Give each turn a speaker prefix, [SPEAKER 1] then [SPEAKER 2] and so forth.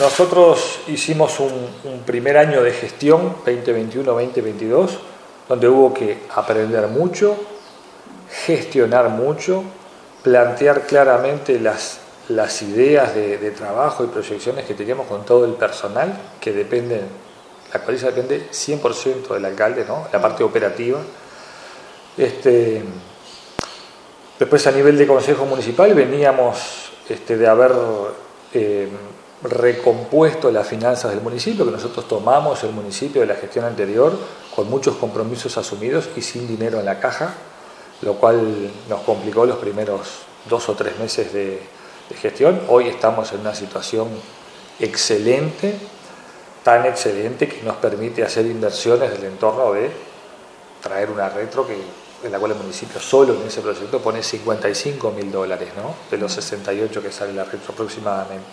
[SPEAKER 1] nosotros hicimos un, primer año de gestión, 2021-2022, donde hubo que aprender mucho, gestionar mucho, plantear claramente las, ideas de, trabajo y proyecciones que teníamos con todo el personal, que dependen, la cual depende 100% del alcalde, ¿no? la parte operativa. Este, después a nivel de Consejo Municipal veníamos este, de haber eh, recompuesto las finanzas del municipio, que nosotros tomamos el municipio de la gestión anterior con muchos compromisos asumidos y sin dinero en la caja, lo cual nos complicó los primeros dos o tres meses de, gestión. Hoy estamos en una situación excelente, tan excelente que nos permite hacer inversiones del entorno de traer una retro que, en la cual el municipio solo en ese proyecto pone 55 mil dólares, ¿no? de los 68 que sale la retro aproximadamente.